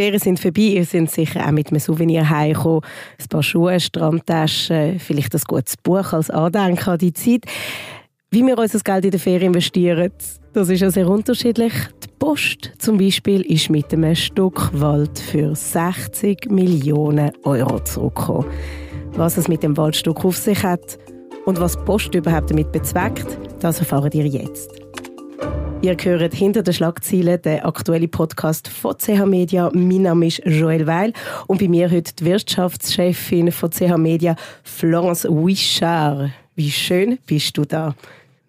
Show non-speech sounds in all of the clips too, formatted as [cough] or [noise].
Ferien sind vorbei, ihr seid sicher auch mit einem Souvenir heimgekommen. Ein paar Schuhe, Strandtaschen, vielleicht ein gutes Buch als Andenken an die Zeit. Wie wir unser Geld in der Ferien investieren, das ist ja sehr unterschiedlich. Die Post zum Beispiel ist mit einem Stück Wald für 60 Millionen Euro zurückgekommen. Was es mit dem Waldstück auf sich hat und was die Post überhaupt damit bezweckt, das erfahren ihr jetzt. Ihr hört hinter den Schlagzeilen den aktuellen Podcast von CH Media. Mein Name ist Joël Weil und bei mir heute die Wirtschaftschefin von CH Media, Florence Wichard. Wie schön bist du da.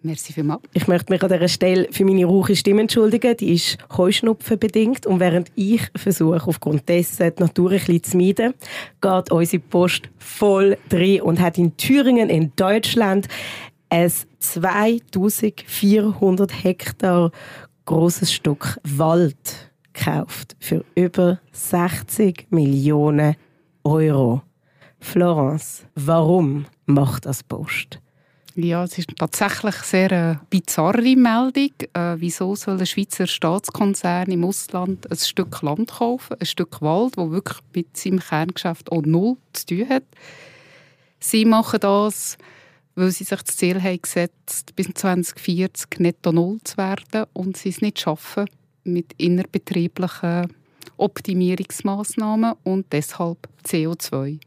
Merci vielmals. Ich möchte mich an dieser Stelle für meine rauche Stimme entschuldigen. Die ist Heuschnupfen bedingt. Und während ich versuche, aufgrund dessen die Natur ein bisschen zu meiden, geht unsere Post voll drin und hat in Thüringen in Deutschland ein 2400 Hektar großes Stück Wald gekauft für über 60 Millionen Euro. Florence, warum macht das Post? Ja, es ist tatsächlich sehr eine bizarre Meldung. Äh, wieso soll ein Schweizer Staatskonzern im Ausland ein Stück Land kaufen, ein Stück Wald, das wirklich mit seinem Kerngeschäft auch null zu tun hat? Sie machen das, weil sie sich das Ziel haben gesetzt bis 2040 netto null zu werden und sie es nicht schaffen mit innerbetrieblichen Optimierungsmaßnahmen und deshalb CO2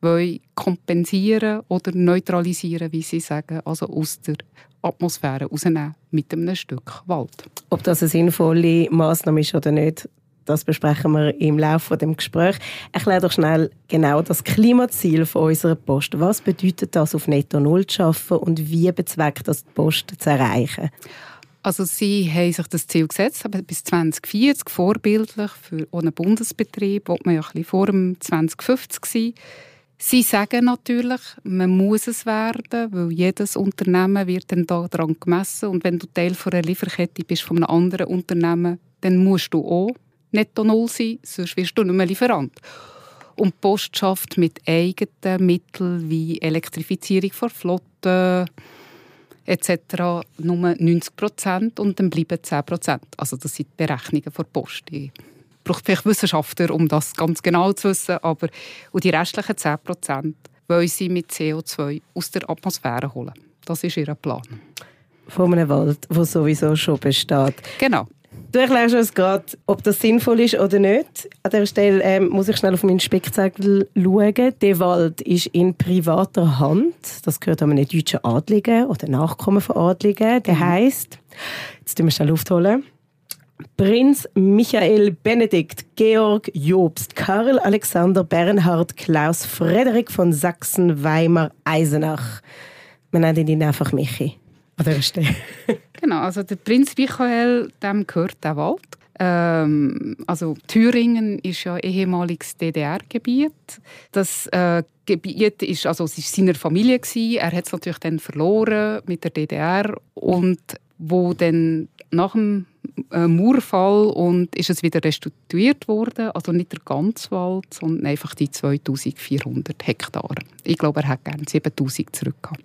wollen kompensieren oder neutralisieren, wie sie sagen, also aus der Atmosphäre rausnehmen mit einem Stück Wald. Ob das eine sinnvolle Maßnahme ist oder nicht, das besprechen wir im Laufe des Gesprächs. Erklär doch schnell genau das Klimaziel von unserer Post. Was bedeutet das, auf Netto Null zu arbeiten und wie bezweckt das die Post zu erreichen? Also sie haben sich das Ziel gesetzt, aber bis 2040 vorbildlich für einen Bundesbetrieb, wo man ja ein vor dem 2050 sein Sie sagen natürlich, man muss es werden, weil jedes Unternehmen wird dann daran gemessen und wenn du Teil einer Lieferkette bist von einem anderen Unternehmen, dann musst du auch netto null sein, sonst wirst du nicht mehr Lieferant. Und die Post schafft mit eigenen Mitteln wie Elektrifizierung von Flotten etc. nur 90 Prozent und dann bleiben 10 Prozent. Also das sind die Berechnungen der Post. Ich braucht vielleicht Wissenschaftler, um das ganz genau zu wissen. Aber und die restlichen 10 Prozent wollen sie mit CO2 aus der Atmosphäre holen. Das ist ihr Plan. Von einem Wald, der sowieso schon besteht. Genau. Du erklärst uns gerade, ob das sinnvoll ist oder nicht. An dieser Stelle ähm, muss ich schnell auf meinen Spickzettel schauen. Der Wald ist in privater Hand. Das gehört einem deutschen Adligen oder Nachkommen von Adligen. Der mhm. heisst, jetzt tun wir schnell aufholen. Prinz Michael Benedikt, Georg Jobst, Karl Alexander Bernhard Klaus Frederik von Sachsen-Weimar-Eisenach. Man nennt ihn einfach Michi an dieser Stelle. [laughs] genau, also der Prinz Michael, dem gehört der Wald. Ähm, also Thüringen ist ja ehemaliges DDR-Gebiet. Das äh, Gebiet ist also es ist seiner Familie gewesen. Er hat es natürlich dann verloren mit der DDR und wo dann nach dem äh, Murfall und ist es wieder restituiert worden, also nicht der ganze Wald, sondern einfach die 2400 Hektar. Ich glaube, er hat gerne 7000 zurückgehabt.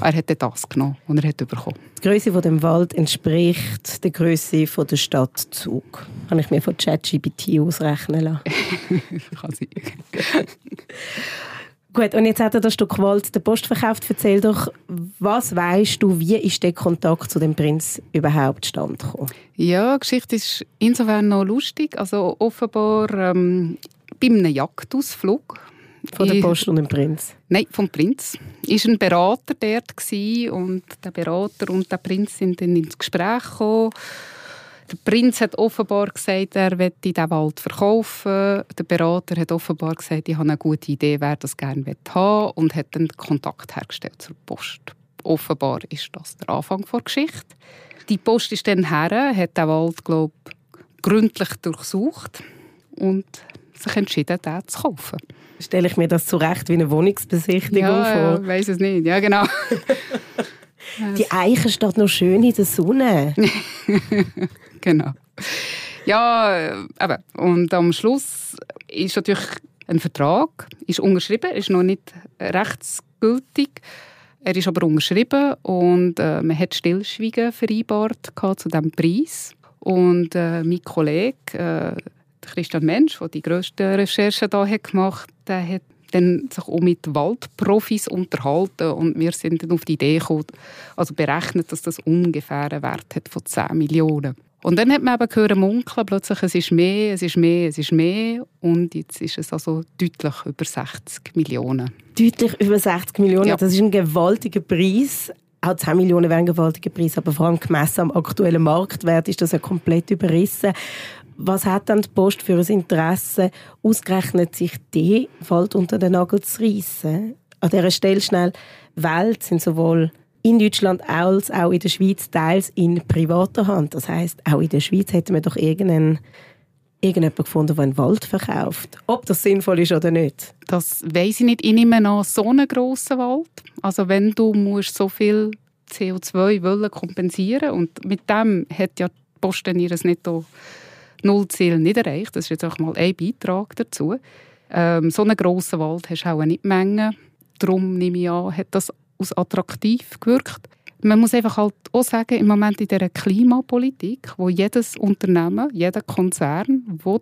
Er hat das genommen, was er hat bekommen. Die Größe von dem Wald entspricht der Größe von der Stadt Zug. Kann ich mir von ChatGPT ausrechnen lassen. [laughs] Kann sein. [laughs] Gut, und jetzt hat er das Stück Wald der Post verkauft. Erzähl doch, was weißt du, wie ist der Kontakt zu dem Prinz überhaupt stand gekommen? Ja, die Geschichte ist insofern noch lustig. Also offenbar ähm, bei einem Jagdausflug von der Post und dem Prinz? Nein, vom Prinz. Ist ein Berater dort und der Berater und der Prinz sind dann ins Gespräch gekommen. Der Prinz hat offenbar gesagt, er möchte diesen Wald verkaufen. Der Berater hat offenbar gesagt, ich habe eine gute Idee, wer das gerne haben und hat dann Kontakt hergestellt zur Post. Offenbar ist das der Anfang der Geschichte. Die Post ist dann her, hat den Wald, glaube gründlich durchsucht und sich entschieden, den zu kaufen. Stelle ich mir das zurecht wie eine Wohnungsbesichtigung ja, vor? Ja, weiß es nicht. Ja, genau. [laughs] Die Eiche steht noch schön in der Sonne. [laughs] genau. Ja, eben. Und am Schluss ist natürlich ein Vertrag, ist unterschrieben, ist noch nicht rechtsgültig. Er ist aber unterschrieben und äh, man hat Stillschweigen vereinbart zu diesem Preis. Und äh, mein Kollege, äh, Christian Mensch, der die grösste Recherche da hat gemacht hat, der hat dann sich auch mit Waldprofis unterhalten und wir sind dann auf die Idee gekommen, also berechnet, dass das ungefähr einen Wert hat von 10 Millionen. Und dann hat man eben gehört, munkeln, plötzlich, es ist mehr, es ist mehr, es ist mehr. Und jetzt ist es also deutlich über 60 Millionen. Deutlich über 60 Millionen, ja. das ist ein gewaltiger Preis. Auch 10 Millionen wären ein gewaltiger Preis, aber vor allem gemessen am aktuellen Marktwert ist das ja komplett überrissen. Was hat dann die Post für ein Interesse, ausgerechnet sich die Wald unter den Nagel zu reissen? An dieser Stelle schnell, Welt sind sowohl in Deutschland als auch in der Schweiz teils in privater Hand. Das heißt, auch in der Schweiz hätten wir doch irgendeinen irgendjemand gefunden, der einen Wald verkauft. Ob das sinnvoll ist oder nicht? Das weiß ich nicht. Ich nehme noch so einen grossen Wald. Also wenn du musst so viel CO2 wollen kompensieren und mit dem hat ja die Post dann ihres Netto Nullziel nicht erreicht. Das ist jetzt auch mal ein Beitrag dazu. Ähm, so einen grossen Wald hast du auch nicht Menge. Darum nehme ich an, hat das als attraktiv gewirkt. Man muss einfach halt auch sagen, im Moment in dieser Klimapolitik, wo jedes Unternehmen, jeder Konzern will,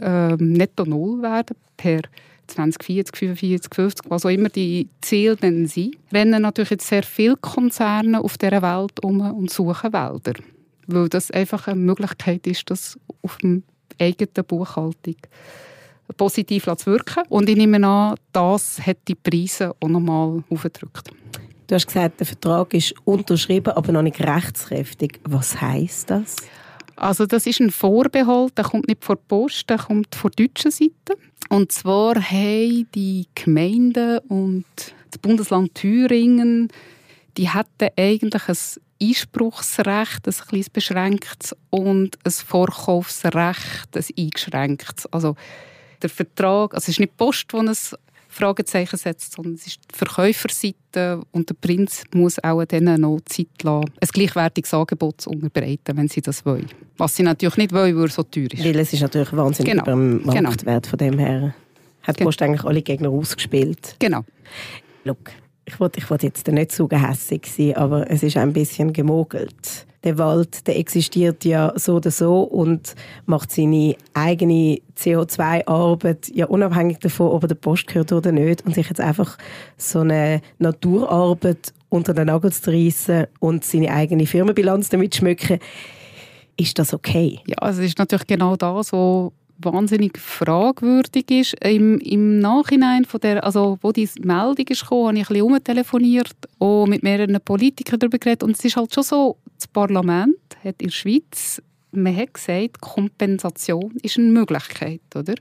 äh, netto null werden per 2040, 45, 50, was auch immer die Ziele dann sind, rennen natürlich jetzt sehr viele Konzerne auf dieser Welt um und suchen Wälder. Weil das einfach eine Möglichkeit ist, das auf dem eigenen Buchhaltung positiv zu wirken. Und ich nehme an, das hat die Preise auch nochmal aufgedrückt. Du hast gesagt, der Vertrag ist unterschrieben, aber noch nicht rechtskräftig. Was heißt das? Also das ist ein Vorbehalt, der kommt nicht von der Post, der kommt von der deutschen Seite. Und zwar haben die Gemeinden und das Bundesland Thüringen, die hätten eigentlich ein Einspruchsrecht, ein kleines beschränktes, und ein Vorkaufsrecht, ein eingeschränktes. Also der Vertrag, also es ist nicht die Post, die ein Fragezeichen setzt, sondern es ist die Verkäuferseite und der Prinz muss auch denen noch Zeit lassen, ein gleichwertiges Angebot zu unterbreiten, wenn sie das wollen. Was sie natürlich nicht wollen, weil es so teuer ist. Weil es ist natürlich wahnsinnig genau. dem genau. Marktwert von dem her. Hat die Post genau. eigentlich alle Gegner ausgespielt. Genau. Look, ich wollte ich wollt jetzt nicht so gehässig sein, aber es ist ein bisschen gemogelt der Wald, der existiert ja so oder so und macht seine eigene CO2-Arbeit ja unabhängig davon, ob er der Post gehört oder nicht und sich jetzt einfach so eine Naturarbeit unter den Nagel zu reissen und seine eigene Firmenbilanz damit schmücken, ist das okay? Ja, es ist natürlich genau das, was wahnsinnig fragwürdig ist. Im, im Nachhinein, von der, also wo die Meldung ist gekommen, habe ich ein bisschen umtelefoniert und mit mehreren Politikern darüber geredet. Und es ist halt schon so, das Parlament hat in der Schweiz, man hat gesagt, Kompensation ist eine Möglichkeit, oder?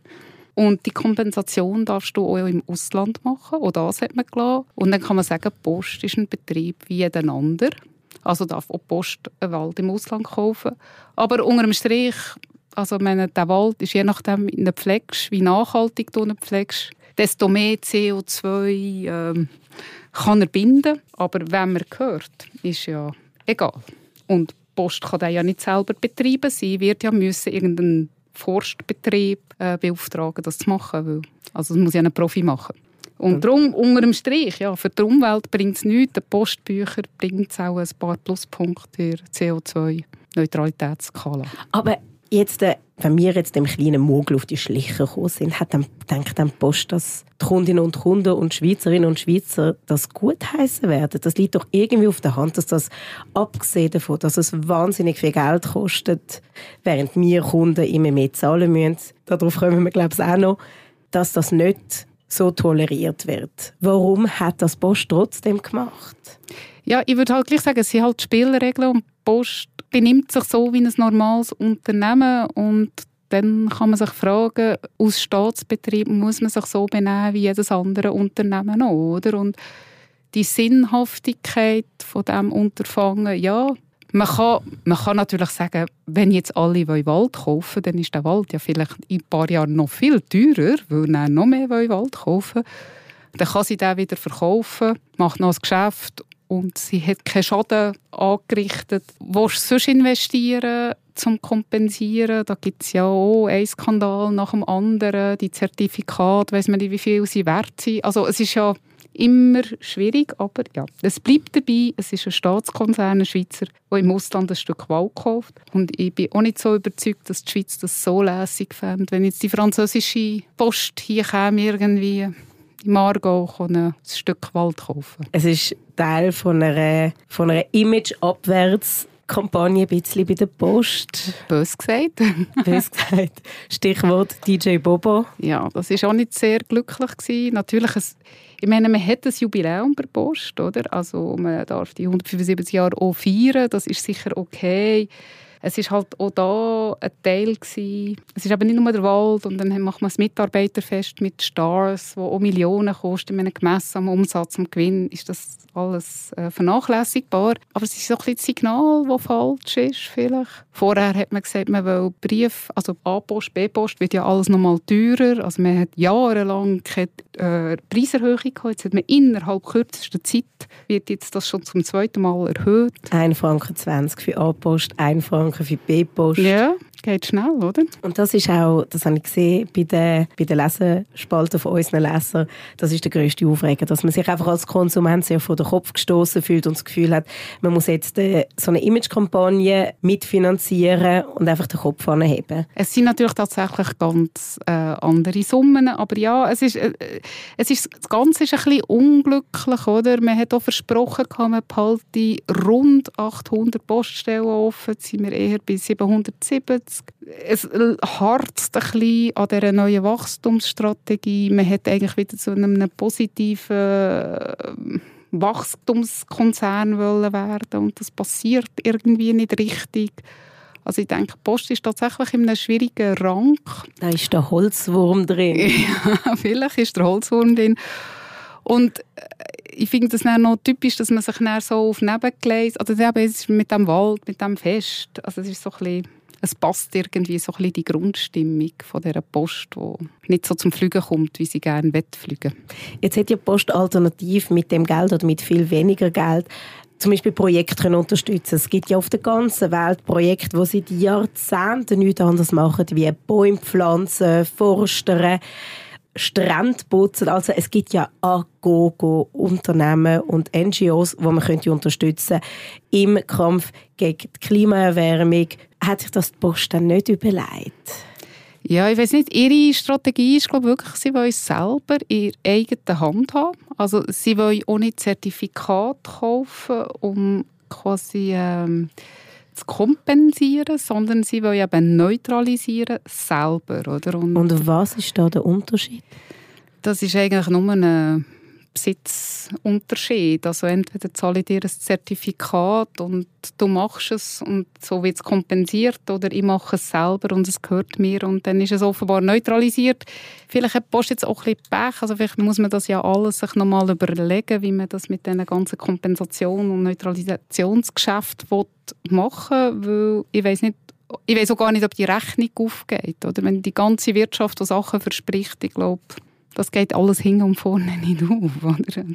Und die Kompensation darfst du auch im Ausland machen, auch das hat man gelassen. Und dann kann man sagen, Post ist ein Betrieb wie jeder andere. Also darf auch Post einen Wald im Ausland kaufen. Aber unter dem Strich also meine, der Wald ist je nachdem, wie du pflegst, wie nachhaltig du ihn pflegst, desto mehr CO2 ähm, kann er binden. Aber wenn man gehört, ist ja egal. Und die Post kann den ja nicht selber betreiben. Sie wird ja müssen irgendeinen Forstbetrieb äh, beauftragen, das zu machen. Weil, also das muss ja ein Profi machen. Und darum, unter dem Strich, ja, für die Umwelt bringt es nichts. Den Postbücher bringt es auch ein paar Pluspunkte in der CO2-Neutralitätsskala. Aber Jetzt, äh, wenn wir jetzt dem kleinen Mogel auf die Schliche gekommen sind, hat dann, denkt dann Post, dass die Kundinnen und Kunden und Schweizerinnen und Schweizer das gut heißen werden. Das liegt doch irgendwie auf der Hand, dass das, abgesehen davon, dass es wahnsinnig viel Geld kostet, während wir Kunden immer mehr zahlen müssen, darauf kommen wir, glaube ich, auch noch, dass das nicht so toleriert wird. Warum hat das Post trotzdem gemacht? Ja, ich würde halt gleich sagen, es sind halt Spielregeln und Post benimmt sich so wie ein normales Unternehmen und dann kann man sich fragen, aus Staatsbetrieb muss man sich so benehmen wie jedes andere Unternehmen auch, oder? Und die Sinnhaftigkeit von dem Unterfangen, ja, man kann, man kann natürlich sagen, wenn jetzt alle Wald kaufen wollen, dann ist der Wald ja vielleicht in ein paar Jahren noch viel teurer, weil dann noch mehr Wald kaufen wollen. Dann kann sie den wieder verkaufen, macht noch ein Geschäft und sie hat keinen Schaden angerichtet. Willst du sonst investieren, zum kompensieren? Da gibt es ja auch einen Skandal nach dem anderen. Die Zertifikate, weiß man nicht, wie viel sie wert sind. Also es ist ja immer schwierig, aber ja, es bleibt dabei. Es ist ein Staatskonzern, ein Schweizer, der im Ausland ein Stück Wald kauft. Und ich bin auch nicht so überzeugt, dass die Schweiz das so lässig fände, wenn jetzt die französische Post hier käme irgendwie im Aargau ein Stück Wald kaufen. Es ist Teil von einer, von einer Image-Abwärts- Kampagne ein bisschen bei der Post. Bös gesagt. [laughs] Bös gesagt. Stichwort DJ Bobo. Ja, das war auch nicht sehr glücklich. Gewesen. Natürlich, ein, ich meine, man hat ein Jubiläum bei der Post, oder? Also man darf die 175 Jahre auch feiern, das ist sicher okay es ist halt auch da ein Teil gewesen. Es ist aber nicht nur der Wald und dann macht man das Mitarbeiterfest mit Stars, wo auch Millionen kosten. Ich gemessen am Umsatz, am Gewinn ist das alles äh, vernachlässigbar. Aber es ist so ein bisschen das Signal, das falsch ist vielleicht. Vorher hat man gesagt, man will Brief, also A-Post, B-Post, wird ja alles nochmal teurer. Also man hat jahrelang keine äh, Preiserhöhung gehabt. Jetzt hat man innerhalb kürzester Zeit wird jetzt das schon zum zweiten Mal erhöht. 1 Franken 20 für A-Post, 1 Franken für B-Post. Ja, geht schnell, oder? Und das ist auch, das habe ich gesehen bei den, bei den Lesenspalten von unseren Lesern, das ist der grösste Aufreger, dass man sich einfach als Konsument sehr vor den Kopf gestoßen fühlt und das Gefühl hat, man muss jetzt äh, so eine Imagekampagne mitfinanzieren und einfach den Kopf anheben. Es sind natürlich tatsächlich ganz äh, andere Summen, aber ja, es ist, äh, es ist, das Ganze ist ein bisschen unglücklich, oder? Man hat auch versprochen, man behalte rund 800 Poststellen offen, jetzt sind wir eher bei 770 es harzt ein bisschen an dieser neuen Wachstumsstrategie. Man hat eigentlich wieder zu einem positiven äh, Wachstumskonzern werden und das passiert irgendwie nicht richtig. Also ich denke, die Post ist tatsächlich in einem schwierigen Rang. Da ist der Holzwurm drin. [laughs] ja, vielleicht ist der Holzwurm drin. Und äh, ich finde das noch typisch, dass man sich dann so auf Nebengleis, oder eben mit dem Wald, mit dem Fest, also es ist so ein bisschen es passt irgendwie so ein bisschen die Grundstimmung von dieser Post, die nicht so zum Fliegen kommt, wie sie gerne fliegen. Jetzt hat die Post alternativ mit dem Geld oder mit viel weniger Geld zum Beispiel Projekte unterstützen. Es gibt ja auf der ganzen Welt Projekte, die seit Jahrzehnten nichts anderes machen, wie Bäume pflanzen, forstern, Strände putzen. Also es gibt ja Agogo Unternehmen und NGOs, die man könnte unterstützen im Kampf gegen die Klimaerwärmung, hat sich das die Post dann nicht überlegt? Ja, ich weiß nicht, ihre Strategie ist glaube ich, wirklich, sie wollen selber in eigener Hand haben. Also sie wollen nicht Zertifikat kaufen, um quasi ähm, zu kompensieren, sondern sie wollen eben neutralisieren selber. Oder? Und, Und was ist da der Unterschied? Das ist eigentlich nur eine Besitzunterschied. Also entweder zahle ich dir ein Zertifikat und du machst es und so wird es kompensiert oder ich mache es selber und es gehört mir und dann ist es offenbar neutralisiert. Vielleicht hat die Post jetzt auch ein bisschen Pech, also vielleicht muss man das ja alles sich nochmal überlegen, wie man das mit diesen ganzen Kompensation- und Neutralisationsgeschäften machen will, weil ich weiß nicht, ich weiß auch gar nicht, ob die Rechnung aufgeht. Oder wenn die ganze Wirtschaft so Sachen verspricht, ich glaube, das geht alles hin und vorne nicht [laughs] auf. Oder?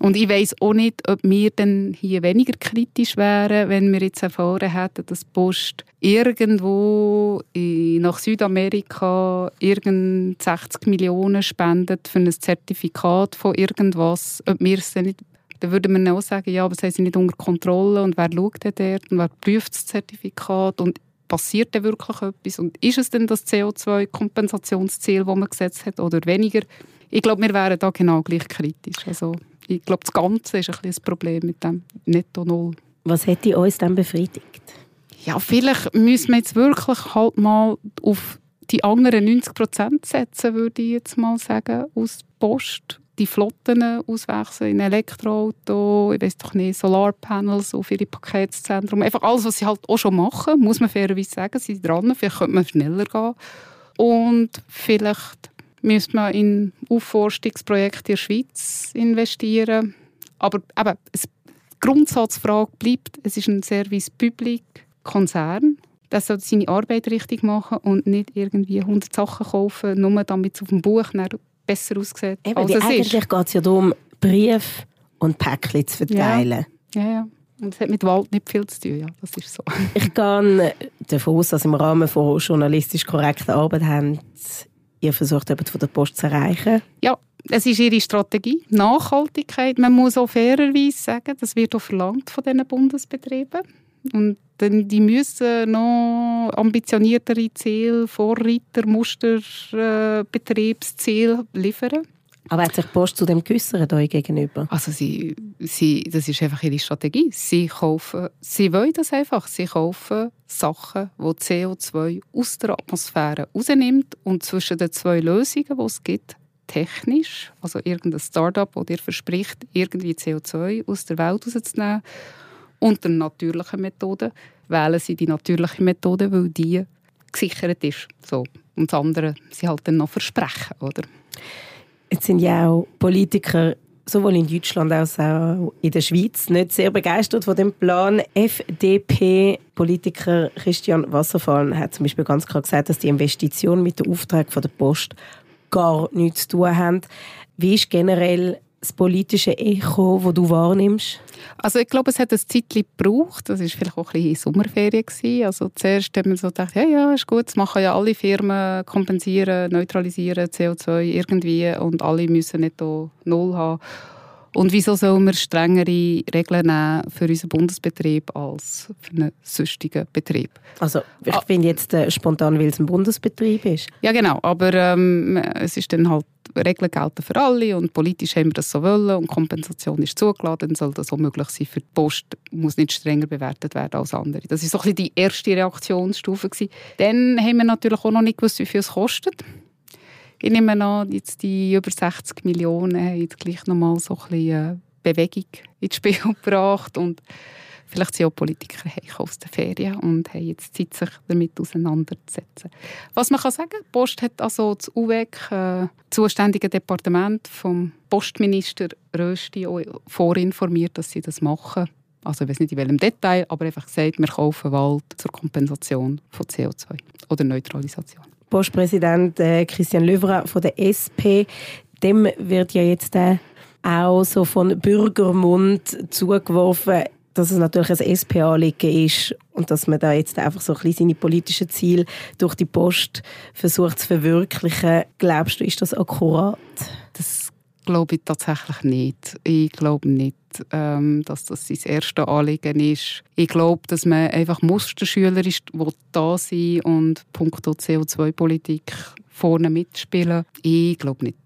Und ich weiß auch nicht, ob wir dann hier weniger kritisch wären, wenn wir jetzt erfahren hätten, dass Post irgendwo nach Südamerika irgend 60 Millionen spendet für ein Zertifikat von irgendwas. Ob wir es dann nicht dann würde man auch sagen, ja, aber das sie nicht unter Kontrolle und wer schaut dort und wer prüft das Zertifikat und passiert denn wirklich etwas und ist es denn das CO2-Kompensationsziel, das man gesetzt hat oder weniger? Ich glaube, wir wären da genau gleich kritisch. Also, ich glaube, das Ganze ist ein bisschen das Problem mit dem Netto Null. Was hätte uns dann befriedigt? Ja, vielleicht müssen wir jetzt wirklich halt mal auf die anderen 90 Prozent setzen, würde ich jetzt mal sagen, aus Post die Flotten auswechseln in Elektroauto, ich weiß doch nicht, Solarpanels auf ihre Paketszentrum. Einfach alles, was sie halt auch schon machen, muss man fairerweise sagen, sie sind dran, vielleicht könnte man schneller gehen. Und vielleicht müsste man in Aufforstungsprojekte in der Schweiz investieren. Aber eben, die Grundsatzfrage bleibt, es ist ein Service Public Konzern. Der soll seine Arbeit richtig machen und nicht irgendwie 100 Sachen kaufen, nur damit es auf dem Buch besser aussieht, Eben, als es eigentlich geht es ja darum, Brief und Päckchen zu verteilen. Ja, ja. ja. Und es hat mit Wald nicht viel zu tun, ja, das ist so. [laughs] ich gehe davon aus, dass im Rahmen von journalistisch korrekter Arbeit haben ihr versucht, jemanden von der Post zu erreichen. Ja, es ist ihre Strategie, Nachhaltigkeit. Man muss auch fairerweise sagen, das wird auch verlangt von diesen Bundesbetrieben. Und dann, die müssen noch ambitioniertere Ziele, Vorreiter, Musterbetriebsziele äh, liefern. Aber hat sich die Post zu dem geäussert euch gegenüber? Also sie, sie, das ist einfach ihre Strategie. Sie kaufen, sie wollen das einfach. Sie kaufen Sachen, die CO2 aus der Atmosphäre rausnimmt und zwischen den zwei Lösungen, die es gibt, technisch, also irgendein Startup, das dir verspricht, irgendwie CO2 aus der Welt rauszunehmen, und der natürlichen Methode, wählen sie die natürliche Methode, weil die gesichert ist. So. Und das andere sie halt dann noch versprechen, oder? Jetzt sind ja auch Politiker sowohl in Deutschland als auch in der Schweiz nicht sehr begeistert von dem Plan. FDP-Politiker Christian Wasserfall hat zum Beispiel ganz klar gesagt, dass die Investitionen mit dem Auftrag von der Post gar nichts zu tun haben. Wie ist generell das politische Echo, das du wahrnimmst? Also ich glaube, es hat ein Zeitchen gebraucht. Das war vielleicht auch ein bisschen Sommerferien. Gewesen. Also zuerst haben wir so gedacht, ja, ja, ist gut, das machen ja alle Firmen, kompensieren, neutralisieren CO2 irgendwie und alle müssen netto null haben. Und wieso sollen wir strengere Regeln nehmen für unseren Bundesbetrieb als für einen sonstigen Betrieb? Also ich ah. finde jetzt äh, spontan, weil es ein Bundesbetrieb ist. Ja genau, aber ähm, es ist dann halt, Regeln gelten für alle und politisch haben wir das so wollen und Kompensation ist zugeladen, dann soll das auch möglich sein für die Post, muss nicht strenger bewertet werden als andere. Das ist so ein bisschen die erste Reaktionsstufe gewesen. Dann haben wir natürlich auch noch nicht gewusst, wie viel es kostet. Ich nehme an, jetzt die über 60 Millionen haben jetzt gleich nochmal so ein bisschen äh, Bewegung ins Spiel [laughs] gebracht und vielleicht sind auch Politiker aus den Ferien und haben jetzt Zeit, sich damit auseinanderzusetzen. Was man kann sagen, die Post hat also das UWEG, äh, zuständige Departement vom Postminister Rösti vorinformiert, dass sie das machen. Also ich weiß nicht in welchem Detail, aber einfach gesagt, wir kaufen Wald zur Kompensation von CO2 oder Neutralisation. Postpräsident äh, Christian Löwra von der SP, dem wird ja jetzt äh, auch so von Bürgermund zugeworfen, dass es natürlich ein SP-Anliegen ist und dass man da jetzt einfach so ein bisschen seine politischen Ziele durch die Post versucht zu verwirklichen. Glaubst du, ist das akkurat? Das glaube ich tatsächlich nicht. Ich glaube nicht, ähm, dass das sein erstes Anliegen ist. Ich glaube, dass man einfach Musterschüler ist, die da sind und punkto CO2-Politik vorne mitspielen. Ich glaube nicht,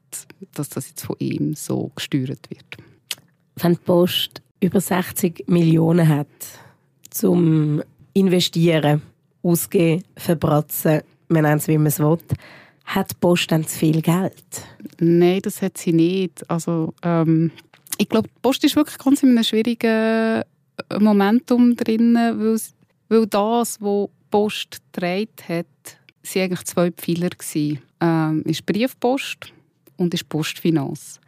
dass das jetzt von ihm so gesteuert wird. Wenn die Post über 60 Millionen hat zum Investieren, Ausgeben, Verbratzen, man nennt es wie man es will, hat die Post dann zu viel Geld? Nein, das hat sie nicht. Also, ähm, ich glaube, die Post ist wirklich ganz in einem schwierigen äh, Momentum drin, weil, weil das, was die Post getragen hat, waren eigentlich zwei Pfeiler. Ähm, ist Briefpost und ist Postfinanz.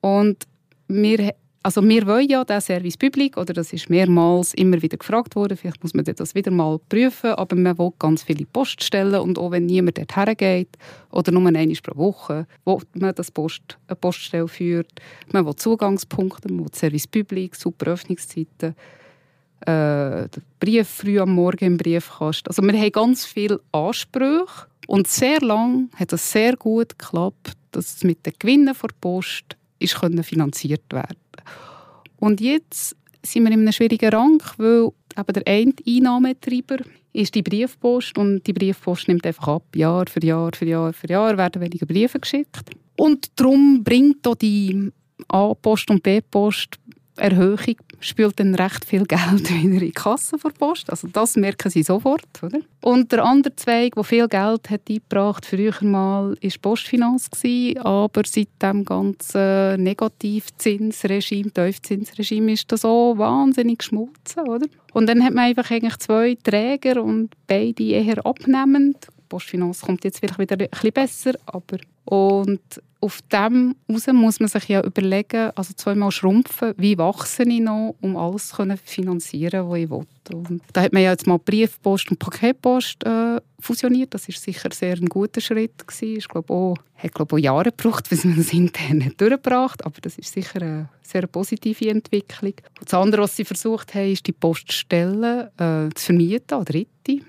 Und wir also wir wollen ja den Service Public, oder das ist mehrmals immer wieder gefragt worden, vielleicht muss man das wieder mal prüfen, aber man will ganz viele Poststellen und auch wenn niemand dort hergeht oder nur einmal pro Woche, wo man das Post, eine Poststelle führt, man will Zugangspunkte, man will Service Public, super Öffnungszeiten, äh, Brief früh am Morgen im Briefkasten. Also wir haben ganz viele Ansprüche und sehr lang hat es sehr gut geklappt, dass es mit den Gewinnen der Post ist finanziert werden und jetzt sind wir in einem schwierigen Rang, weil eben der eine Einnahmetreiber ist die Briefpost und die Briefpost nimmt einfach ab. Jahr für Jahr für Jahr für Jahr werden weniger Briefe geschickt. Und darum bringt auch die A-Post und B-Post Erhöhung spült dann recht viel Geld [laughs] wieder in die Kasse vor Post. Also das merken sie sofort. Oder? Und der andere Zweig, der viel Geld hat eingebracht früher mal, war Postfinanz. Gewesen, aber seit dem ganzen Negativzinsregime, Tiefzinsregime, ist das so wahnsinnig geschmolzen. Oder? Und dann hat man einfach eigentlich zwei Träger und beide eher abnehmend. Postfinanz kommt jetzt vielleicht wieder ein bisschen besser, aber und auf dem raus muss man sich ja überlegen, also zweimal schrumpfen, wie wachse ich noch, um alles zu finanzieren, was ich will. Und da hat man ja jetzt mal Briefpost und Paketpost äh, fusioniert. Das ist sicher sehr ein guter Schritt gewesen. Ich glaube auch, hat glaube auch Jahre gebraucht, bis man das [laughs] intern durchgebracht aber das ist sicher eine sehr positive Entwicklung. Und das andere, was sie versucht haben, ist die Poststellen äh, zu vermieten an Dritte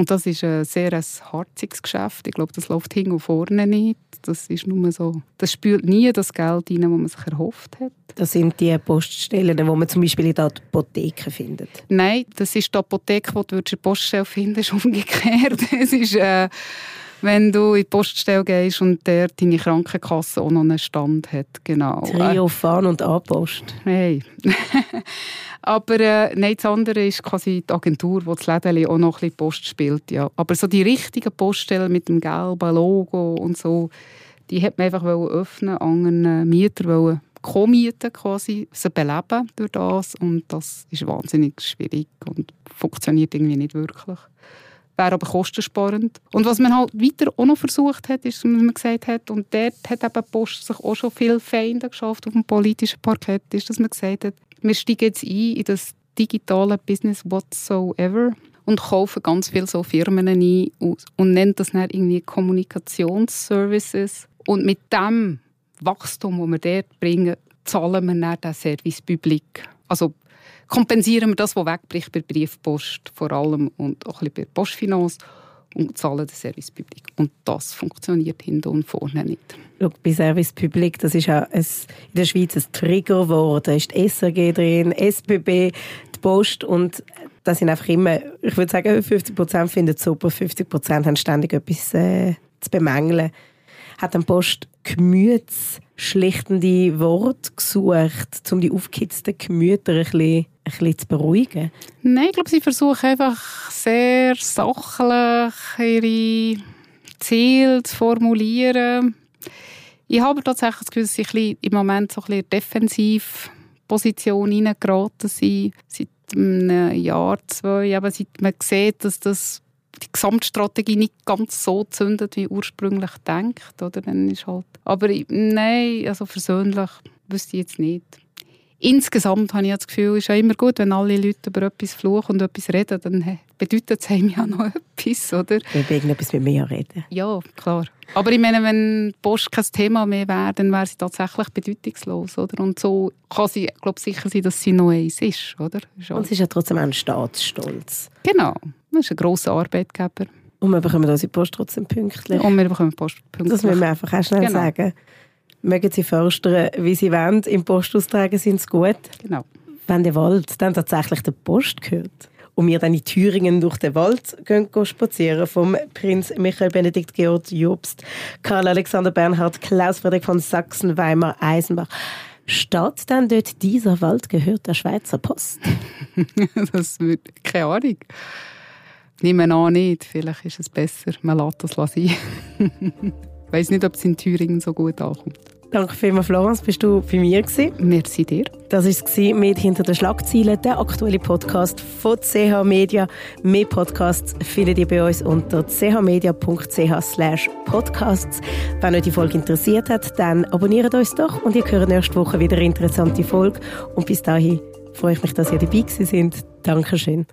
Und das ist ein sehr ein harziges Geschäft. Ich glaube, das läuft hin und vorne nicht. Das ist nur so, das spült nie das Geld rein, das man sich erhofft hat. Das sind die Poststellen, die man zum Beispiel in der Apotheke findet? Nein, das ist die Apotheke, die du in der Poststelle findest, [laughs] umgekehrt. es ist... Äh, wenn du in die Poststelle gehst und der deine Krankenkasse auch noch einen Stand hat. Genau. Trio, Fan und A-Post. Hey. [laughs] Aber äh, nein, das andere ist quasi die Agentur, die das Läden auch noch ein bisschen Post spielt. Ja. Aber so die richtigen Poststellen mit dem gelben Logo und so, die hat man einfach öffnen anderen Mieter wollen Co-Mieten quasi, sie beleben durch das und das ist wahnsinnig schwierig und funktioniert irgendwie nicht wirklich wäre aber kostensparend. Und was man halt weiter auch noch versucht hat, ist, dass man gesagt hat, und dort hat eben Post sich auch schon viel Feinde geschafft auf dem politischen Parkett, ist, dass man gesagt hat, wir steigen jetzt ein in das digitale Business whatsoever und kaufen ganz viele so Firmen ein und nennen das dann irgendwie Kommunikationsservices. Und mit dem Wachstum, das wir dort bringen, zahlen wir dann den Service Public. Also kompensieren wir das, was wegbricht bei Briefpost vor allem und auch ein bisschen bei Postfinance und zahlen den Service Public. Und das funktioniert hinten und vorne nicht. Schau, bei Service Public, das ist auch in der Schweiz ein Triggerwort. Da ist die SRG drin, SBB, die Post und das sind einfach immer, ich würde sagen, 50 Prozent finden es super, 50 Prozent haben ständig etwas äh, zu bemängeln. Hat dann Post gemütsschlichtende Worte gesucht, um die aufgehitzten Gemüter ein bisschen ein bisschen zu beruhigen? Nein, ich glaube, sie versuchen einfach sehr sachlich ihre Ziele zu formulieren. Ich habe tatsächlich das Gefühl, dass sie im Moment so ein bisschen Position hineingeraten sind. Seit einem Jahr, zwei. Aber seit man sieht, dass das die Gesamtstrategie nicht ganz so zündet, wie ursprünglich denkt. Oder? Dann ist halt, aber nein, also persönlich wüsste ich jetzt nicht insgesamt habe ich das Gefühl, es ist ja immer gut, wenn alle Leute über etwas fluchen und etwas reden, dann bedeutet es einem ja noch [laughs] etwas, oder? Wir wegen etwas mit mir reden. Ja, klar. Aber ich meine, wenn Post kein Thema mehr wäre, dann wäre sie tatsächlich bedeutungslos, oder? Und so kann sie, glaube sicher sein, dass sie noch eins ist, oder? Ist und sie ist ja trotzdem ein Staatsstolz. Genau. Das ist ein grosser Arbeitgeber. Und wir bekommen unsere Post trotzdem pünktlich. Und wir bekommen Post pünktlich. Das müssen wir einfach auch schnell genau. sagen mögen sie förstern, wie sie wollen. Im Postaustragen sind sie gut. Genau. Wenn der Wald dann tatsächlich der Post gehört und wir dann in Thüringen durch den Wald gehen, gehen spazieren, vom Prinz Michael Benedikt Georg Jobst, Karl Alexander Bernhard, Klaus Friedrich von Sachsen, Weimar, Eisenbach, Statt dann dort dieser Wald gehört der Schweizer Post? [laughs] das wird keine Ahnung. Nehmen an nicht. Vielleicht ist es besser, man lässt das sein. ich weiß nicht, ob es in Thüringen so gut ankommt. Danke vielmals, Florence. Bist du bei mir gewesen? Merci dir. Das war mit «Hinter den Schlagzeilen», der aktuelle Podcast von CH Media. Mehr Podcasts findet ihr bei uns unter chmedia.ch podcasts. Wenn euch die Folge interessiert hat, dann abonniert uns doch und ihr hört nächste Woche wieder eine interessante Folge. Und bis dahin freue ich mich, dass ihr dabei sind. Dankeschön.